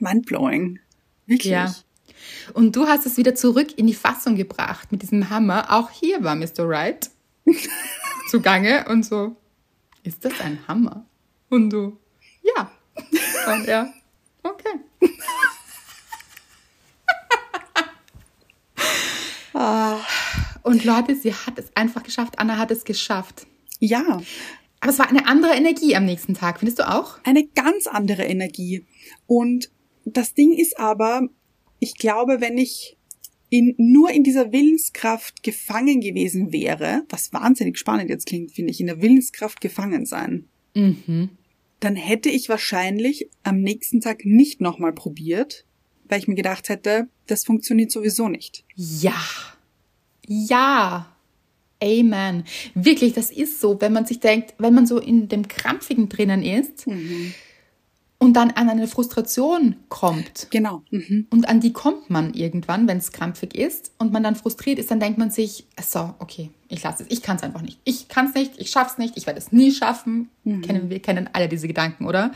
mindblowing. Wirklich. Ja. Und du hast es wieder zurück in die Fassung gebracht mit diesem Hammer. Auch hier war Mr. Wright zugange und so, ist das ein Hammer? Und du, ja. Und er, okay. Ah. Und Leute, sie hat es einfach geschafft. Anna hat es geschafft. Ja. Aber es war eine andere Energie am nächsten Tag, findest du auch? Eine ganz andere Energie. Und das Ding ist aber, ich glaube, wenn ich in, nur in dieser Willenskraft gefangen gewesen wäre, was wahnsinnig spannend jetzt klingt, finde ich, in der Willenskraft gefangen sein, mhm. Dann hätte ich wahrscheinlich am nächsten Tag nicht nochmal probiert, weil ich mir gedacht hätte, das funktioniert sowieso nicht. Ja. Ja. Amen. Wirklich, das ist so, wenn man sich denkt, wenn man so in dem Krampfigen drinnen ist mhm. Und dann an eine Frustration kommt. Genau. Mhm. Und an die kommt man irgendwann, wenn es krampfig ist und man dann frustriert ist, dann denkt man sich, so, okay, ich lasse es, ich kann es einfach nicht. Ich kann es nicht, ich schaff's nicht, ich werde es nie schaffen. Mhm. Kennen wir kennen alle diese Gedanken, oder?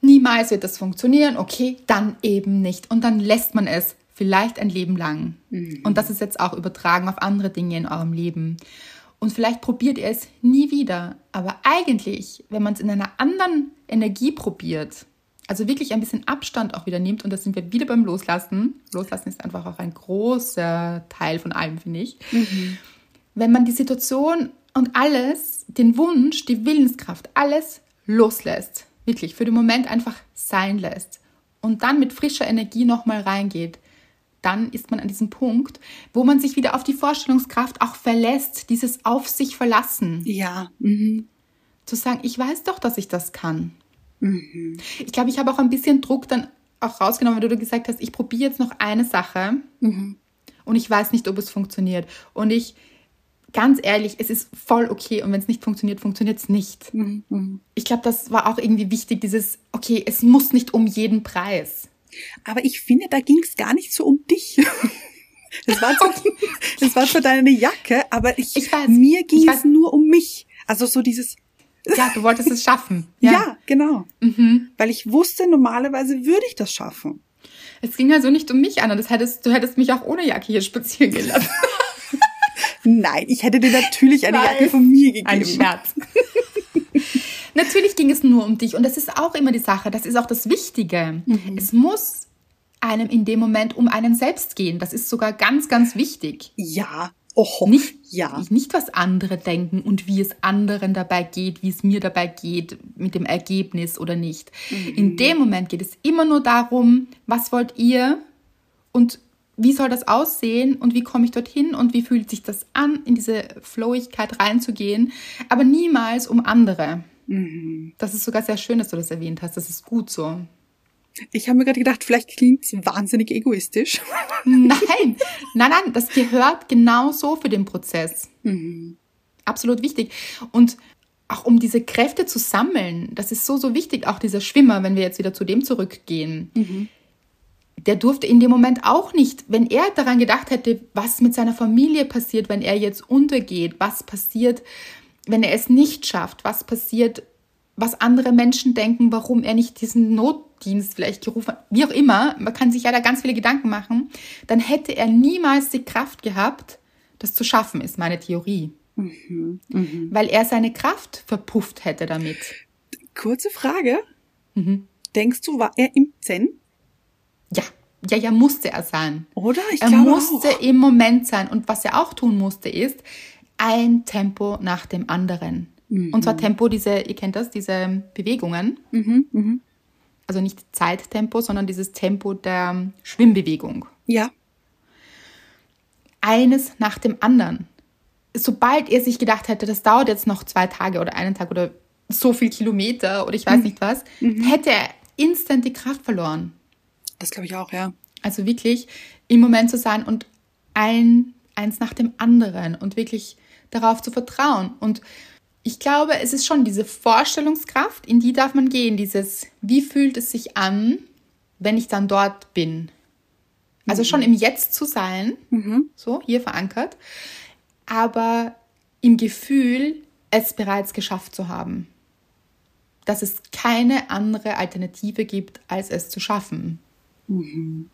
Niemals wird das funktionieren. Okay, dann eben nicht. Und dann lässt man es vielleicht ein Leben lang. Mhm. Und das ist jetzt auch übertragen auf andere Dinge in eurem Leben. Und vielleicht probiert ihr es nie wieder. Aber eigentlich, wenn man es in einer anderen Energie probiert, also wirklich ein bisschen Abstand auch wieder nimmt, und da sind wir wieder beim Loslassen. Loslassen ist einfach auch ein großer Teil von allem, finde ich. Mhm. Wenn man die Situation und alles, den Wunsch, die Willenskraft, alles loslässt, wirklich für den Moment einfach sein lässt und dann mit frischer Energie nochmal reingeht, dann ist man an diesem Punkt, wo man sich wieder auf die Vorstellungskraft auch verlässt, dieses auf sich verlassen. Ja. Mhm. Zu sagen, ich weiß doch, dass ich das kann. Mhm. Ich glaube, ich habe auch ein bisschen Druck dann auch rausgenommen, weil du gesagt hast, ich probiere jetzt noch eine Sache mhm. und ich weiß nicht, ob es funktioniert. Und ich, ganz ehrlich, es ist voll okay und wenn es nicht funktioniert, funktioniert es nicht. Mhm. mhm. Ich glaube, das war auch irgendwie wichtig, dieses, okay, es muss nicht um jeden Preis. Aber ich finde, da ging es gar nicht so um dich. Das war, zwar, das war zwar deine Jacke, aber ich, ich weiß, mir ging es nur um mich. Also so dieses. Ja, du wolltest es schaffen. Ja, ja genau. Mhm. Weil ich wusste, normalerweise würde ich das schaffen. Es ging also nicht um mich, Anna. Das hättest, du hättest mich auch ohne Jacke hier spazieren gelassen. Nein, ich hätte dir natürlich eine Nein. Jacke von mir gegeben. Ein Scherz. Natürlich ging es nur um dich und das ist auch immer die Sache, das ist auch das Wichtige. Mhm. Es muss einem in dem Moment um einen selbst gehen. Das ist sogar ganz, ganz wichtig. Ja. Oh, nicht, ja. nicht, was andere denken und wie es anderen dabei geht, wie es mir dabei geht, mit dem Ergebnis oder nicht. Mhm. In dem Moment geht es immer nur darum, was wollt ihr und wie soll das aussehen und wie komme ich dorthin und wie fühlt sich das an, in diese Flowigkeit reinzugehen, aber niemals um andere. Mhm. Das ist sogar sehr schön, dass du das erwähnt hast. Das ist gut so. Ich habe mir gerade gedacht, vielleicht klingt es wahnsinnig egoistisch. Nein, nein, nein, das gehört genau so für den Prozess. Mhm. Absolut wichtig. Und auch um diese Kräfte zu sammeln, das ist so, so wichtig. Auch dieser Schwimmer, wenn wir jetzt wieder zu dem zurückgehen, mhm. der durfte in dem Moment auch nicht, wenn er daran gedacht hätte, was mit seiner Familie passiert, wenn er jetzt untergeht, was passiert, wenn er es nicht schafft, was passiert, was andere Menschen denken, warum er nicht diesen Notdienst vielleicht gerufen hat, wie auch immer, man kann sich ja da ganz viele Gedanken machen, dann hätte er niemals die Kraft gehabt, das zu schaffen, ist meine Theorie. Mhm, mh. Weil er seine Kraft verpufft hätte damit. Kurze Frage. Mhm. Denkst du, war er im Zen? Ja, ja, ja, musste er sein. Oder? Ich er musste auch. im Moment sein. Und was er auch tun musste, ist, ein Tempo nach dem anderen. Mhm. Und zwar Tempo, diese, ihr kennt das, diese Bewegungen. Mhm, mh. Also nicht Zeittempo, sondern dieses Tempo der Schwimmbewegung. Ja. Eines nach dem anderen. Sobald er sich gedacht hätte, das dauert jetzt noch zwei Tage oder einen Tag oder so viel Kilometer oder ich weiß mhm. nicht was, mhm. hätte er instant die Kraft verloren. Das glaube ich auch, ja. Also wirklich im Moment zu sein und ein, eins nach dem anderen und wirklich darauf zu vertrauen. Und ich glaube, es ist schon diese Vorstellungskraft, in die darf man gehen, dieses, wie fühlt es sich an, wenn ich dann dort bin. Also schon im Jetzt zu sein, mhm. so hier verankert, aber im Gefühl, es bereits geschafft zu haben. Dass es keine andere Alternative gibt, als es zu schaffen. Mhm.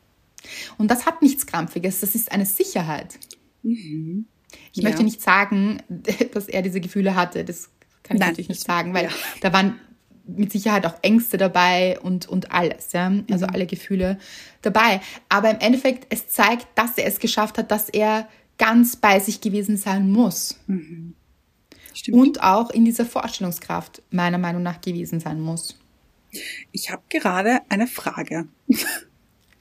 Und das hat nichts Krampfiges, das ist eine Sicherheit. Mhm. Ich ja. möchte nicht sagen, dass er diese Gefühle hatte. Das kann ich Nein, natürlich nicht sagen, weil ja. da waren mit Sicherheit auch Ängste dabei und, und alles, ja. Also mhm. alle Gefühle dabei. Aber im Endeffekt, es zeigt, dass er es geschafft hat, dass er ganz bei sich gewesen sein muss. Mhm. Und auch in dieser Vorstellungskraft meiner Meinung nach gewesen sein muss. Ich habe gerade eine Frage.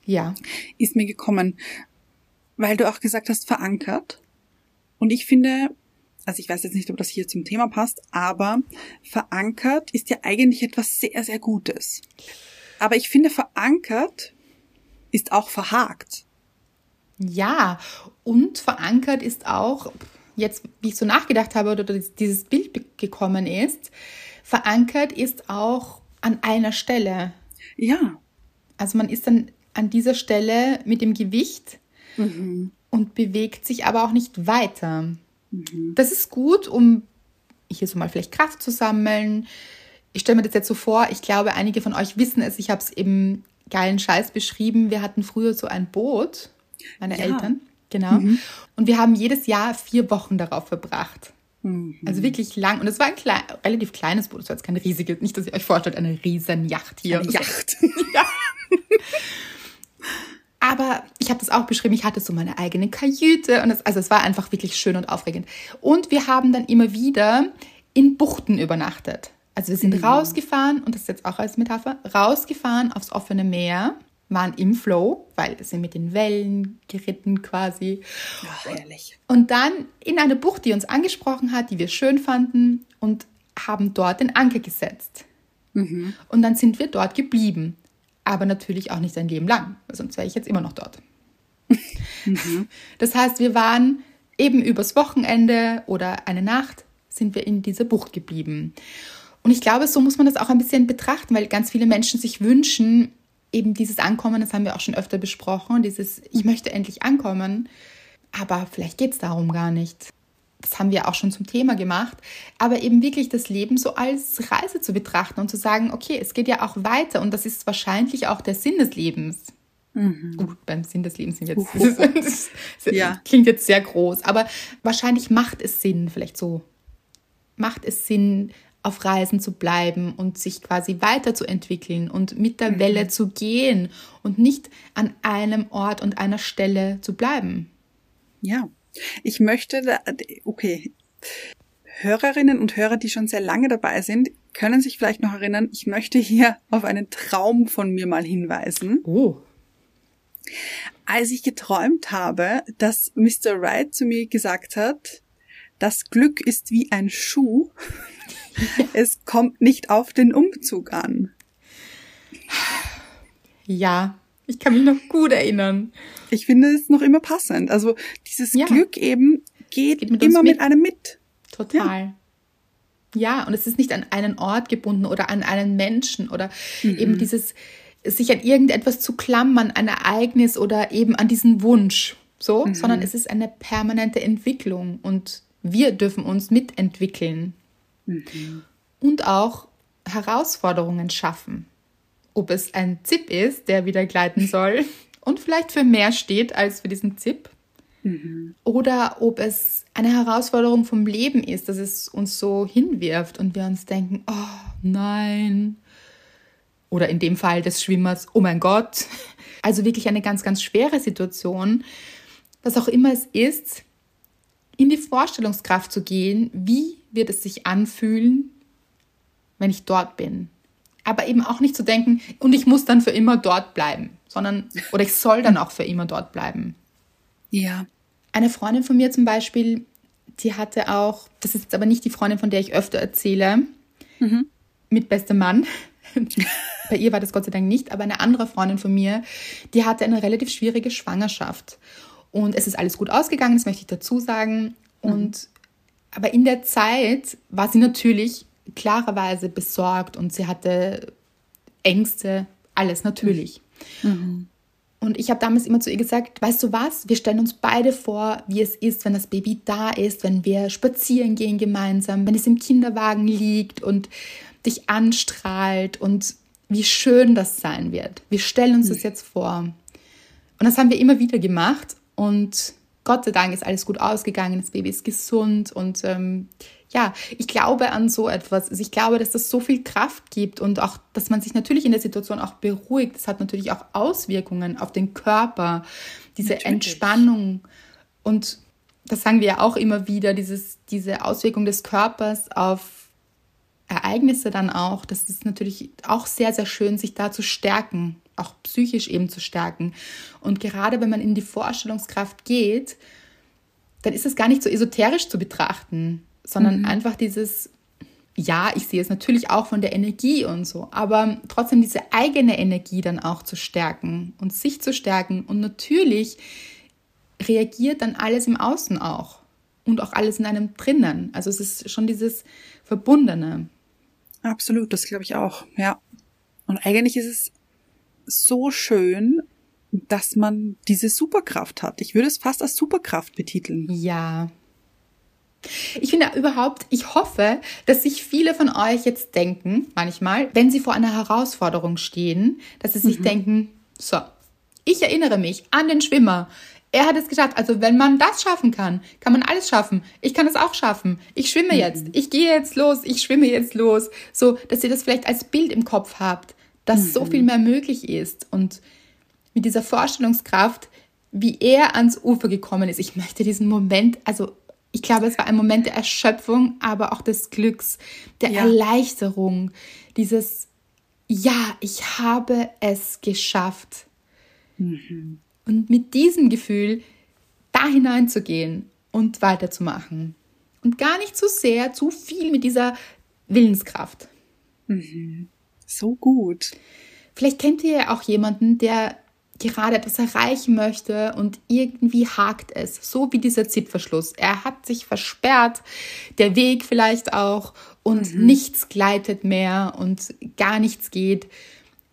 Ja. Ist mir gekommen, weil du auch gesagt hast, verankert. Und ich finde, also ich weiß jetzt nicht, ob das hier zum Thema passt, aber verankert ist ja eigentlich etwas sehr, sehr Gutes. Aber ich finde, verankert ist auch verhakt. Ja, und verankert ist auch, jetzt wie ich so nachgedacht habe oder dieses Bild gekommen ist, verankert ist auch an einer Stelle. Ja. Also man ist dann an dieser Stelle mit dem Gewicht mhm und bewegt sich aber auch nicht weiter. Mhm. Das ist gut, um hier so mal vielleicht Kraft zu sammeln. Ich stelle mir das jetzt so vor, ich glaube, einige von euch wissen es, ich habe es im geilen Scheiß beschrieben. Wir hatten früher so ein Boot, meine ja. Eltern, genau. Mhm. Und wir haben jedes Jahr vier Wochen darauf verbracht. Also wirklich lang. Und es war ein klein, relativ kleines Boot. Es war jetzt kein riesiges, nicht, dass ihr euch vorstellt, eine riesen Yacht hier. Eine Yacht. ja. Aber ich habe das auch beschrieben, ich hatte so meine eigene Kajüte. Und es, also es war einfach wirklich schön und aufregend. Und wir haben dann immer wieder in Buchten übernachtet. Also wir sind mhm. rausgefahren, und das ist jetzt auch als Metapher, rausgefahren aufs offene Meer, waren im Flow, weil wir sind mit den Wellen geritten quasi. Ach, herrlich. Und dann in eine Bucht, die uns angesprochen hat, die wir schön fanden und haben dort den Anker gesetzt. Mhm. Und dann sind wir dort geblieben. Aber natürlich auch nicht ein Leben lang, sonst wäre ich jetzt immer noch dort. Mhm. Das heißt, wir waren eben übers Wochenende oder eine Nacht sind wir in dieser Bucht geblieben. Und ich glaube, so muss man das auch ein bisschen betrachten, weil ganz viele Menschen sich wünschen, eben dieses Ankommen, das haben wir auch schon öfter besprochen, dieses Ich möchte endlich ankommen, aber vielleicht geht es darum gar nicht. Das haben wir auch schon zum Thema gemacht, aber eben wirklich das Leben so als Reise zu betrachten und zu sagen, okay, es geht ja auch weiter und das ist wahrscheinlich auch der Sinn des Lebens. Mhm. Uh, beim Sinn des Lebens sind jetzt, uh, das, das ja. klingt jetzt sehr groß, aber wahrscheinlich macht es Sinn, vielleicht so macht es Sinn, auf Reisen zu bleiben und sich quasi weiterzuentwickeln und mit der mhm. Welle zu gehen und nicht an einem Ort und einer Stelle zu bleiben. Ja, ich möchte, da, okay, Hörerinnen und Hörer, die schon sehr lange dabei sind, können sich vielleicht noch erinnern, ich möchte hier auf einen Traum von mir mal hinweisen. Oh. Als ich geträumt habe, dass Mr. Wright zu mir gesagt hat, das Glück ist wie ein Schuh. es kommt nicht auf den Umzug an. Ja, ich kann mich noch gut erinnern. Ich finde es noch immer passend. Also dieses ja. Glück eben geht, geht mit immer mit. mit. einem mit. Total. Ja. ja. und es ist nicht an einen Ort gebunden oder an einen Menschen oder mhm. eben dieses sich an irgendetwas zu klammern, ein Ereignis oder eben an diesen Wunsch, so, mhm. sondern es ist eine permanente Entwicklung und wir dürfen uns mitentwickeln mhm. und auch Herausforderungen schaffen. Ob es ein Zip ist, der wieder gleiten soll und vielleicht für mehr steht als für diesen Zip. Mhm. Oder ob es eine Herausforderung vom Leben ist, dass es uns so hinwirft und wir uns denken, oh nein. Oder in dem Fall des Schwimmers, oh mein Gott. Also wirklich eine ganz, ganz schwere Situation. Was auch immer es ist, in die Vorstellungskraft zu gehen, wie wird es sich anfühlen, wenn ich dort bin. Aber eben auch nicht zu denken, und ich muss dann für immer dort bleiben, sondern, oder ich soll dann auch für immer dort bleiben. Ja. Eine Freundin von mir zum Beispiel, die hatte auch, das ist jetzt aber nicht die Freundin, von der ich öfter erzähle, mhm. mit bestem Mann. Bei ihr war das Gott sei Dank nicht, aber eine andere Freundin von mir, die hatte eine relativ schwierige Schwangerschaft. Und es ist alles gut ausgegangen, das möchte ich dazu sagen. Und mhm. aber in der Zeit war sie natürlich klarerweise besorgt und sie hatte Ängste, alles natürlich. Mhm. Und ich habe damals immer zu ihr gesagt, weißt du was, wir stellen uns beide vor, wie es ist, wenn das Baby da ist, wenn wir spazieren gehen gemeinsam, wenn es im Kinderwagen liegt und dich anstrahlt und wie schön das sein wird. Wir stellen uns mhm. das jetzt vor. Und das haben wir immer wieder gemacht. Und Gott sei Dank ist alles gut ausgegangen, das Baby ist gesund und ähm, ja, ich glaube an so etwas. Also ich glaube, dass das so viel Kraft gibt und auch, dass man sich natürlich in der Situation auch beruhigt. Das hat natürlich auch Auswirkungen auf den Körper, diese natürlich. Entspannung und das sagen wir ja auch immer wieder, dieses, diese Auswirkung des Körpers auf Ereignisse dann auch. Das ist natürlich auch sehr, sehr schön, sich da zu stärken auch psychisch eben zu stärken. Und gerade wenn man in die Vorstellungskraft geht, dann ist es gar nicht so esoterisch zu betrachten, sondern mhm. einfach dieses, ja, ich sehe es natürlich auch von der Energie und so, aber trotzdem diese eigene Energie dann auch zu stärken und sich zu stärken. Und natürlich reagiert dann alles im Außen auch und auch alles in einem drinnen. Also es ist schon dieses Verbundene. Absolut, das glaube ich auch, ja. Und eigentlich ist es so schön, dass man diese Superkraft hat. Ich würde es fast als Superkraft betiteln. Ja. Ich finde überhaupt, ich hoffe, dass sich viele von euch jetzt denken, manchmal, wenn sie vor einer Herausforderung stehen, dass sie sich mhm. denken, so, ich erinnere mich an den Schwimmer. er hat es geschafft. Also wenn man das schaffen kann, kann man alles schaffen. Ich kann es auch schaffen. Ich schwimme jetzt. Ich gehe jetzt los. Ich schwimme jetzt los. So, dass ihr das vielleicht als Bild im Kopf habt, dass mhm. so viel mehr möglich ist. Und mit dieser Vorstellungskraft, wie er ans Ufer gekommen ist. Ich möchte diesen Moment, also ich glaube, es war ein Moment der Erschöpfung, aber auch des Glücks, der ja. Erleichterung, dieses, ja, ich habe es geschafft. Mhm. Und mit diesem Gefühl da hineinzugehen und weiterzumachen. Und gar nicht zu sehr, zu viel mit dieser Willenskraft. Mhm. So gut. Vielleicht kennt ihr ja auch jemanden, der gerade etwas erreichen möchte und irgendwie hakt es. So wie dieser Zipverschluss. Er hat sich versperrt, der Weg vielleicht auch und mhm. nichts gleitet mehr und gar nichts geht.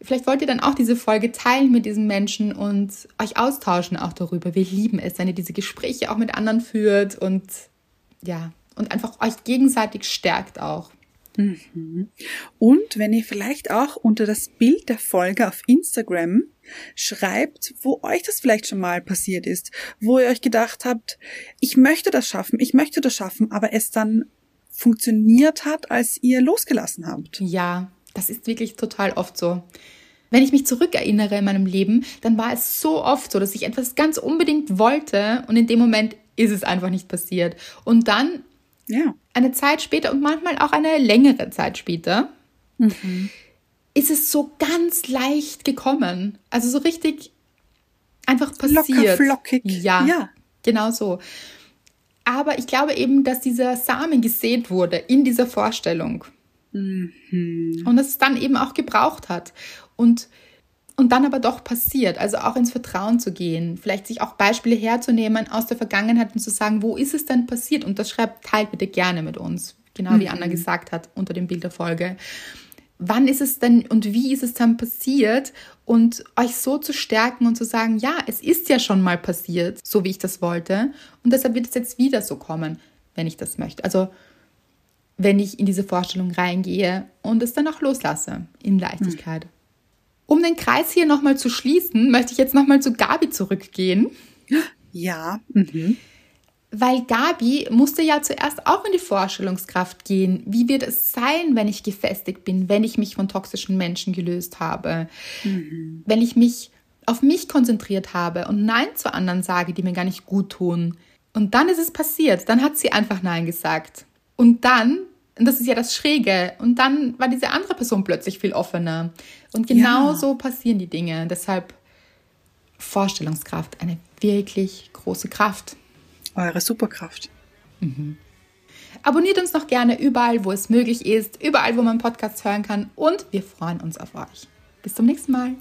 Vielleicht wollt ihr dann auch diese Folge teilen mit diesen Menschen und euch austauschen auch darüber. Wir lieben es, wenn ihr diese Gespräche auch mit anderen führt und ja, und einfach euch gegenseitig stärkt auch. Mhm. Und wenn ihr vielleicht auch unter das Bild der Folge auf Instagram schreibt, wo euch das vielleicht schon mal passiert ist, wo ihr euch gedacht habt, ich möchte das schaffen, ich möchte das schaffen, aber es dann funktioniert hat, als ihr losgelassen habt. Ja, das ist wirklich total oft so. Wenn ich mich zurückerinnere in meinem Leben, dann war es so oft so, dass ich etwas ganz unbedingt wollte und in dem Moment ist es einfach nicht passiert. Und dann ja. eine Zeit später und manchmal auch eine längere Zeit später mhm. ist es so ganz leicht gekommen. Also so richtig einfach passiert. Locker, flockig. Ja, ja. genau so. Aber ich glaube eben, dass dieser Samen gesät wurde in dieser Vorstellung. Mhm. Und dass es dann eben auch gebraucht hat. Und, und dann aber doch passiert. Also auch ins Vertrauen zu gehen. Vielleicht sich auch Beispiele herzunehmen aus der Vergangenheit und zu sagen, wo ist es denn passiert? Und das schreibt, teilt bitte gerne mit uns. Genau mhm. wie Anna gesagt hat unter dem Bild der Folge. Wann ist es denn und wie ist es dann passiert? Und euch so zu stärken und zu sagen, ja, es ist ja schon mal passiert, so wie ich das wollte. Und deshalb wird es jetzt wieder so kommen, wenn ich das möchte. Also wenn ich in diese Vorstellung reingehe und es dann auch loslasse in Leichtigkeit. Hm. Um den Kreis hier nochmal zu schließen, möchte ich jetzt nochmal zu Gabi zurückgehen. Ja. Mhm. Weil Gabi musste ja zuerst auch in die Vorstellungskraft gehen. Wie wird es sein, wenn ich gefestigt bin, wenn ich mich von toxischen Menschen gelöst habe, mhm. wenn ich mich auf mich konzentriert habe und Nein zu anderen sage, die mir gar nicht gut tun. Und dann ist es passiert. Dann hat sie einfach Nein gesagt. Und dann, und das ist ja das Schräge, und dann war diese andere Person plötzlich viel offener. Und genau ja. so passieren die Dinge. Deshalb Vorstellungskraft, eine wirklich große Kraft. Eure Superkraft. Mhm. Abonniert uns noch gerne überall, wo es möglich ist, überall, wo man Podcasts hören kann. Und wir freuen uns auf euch. Bis zum nächsten Mal.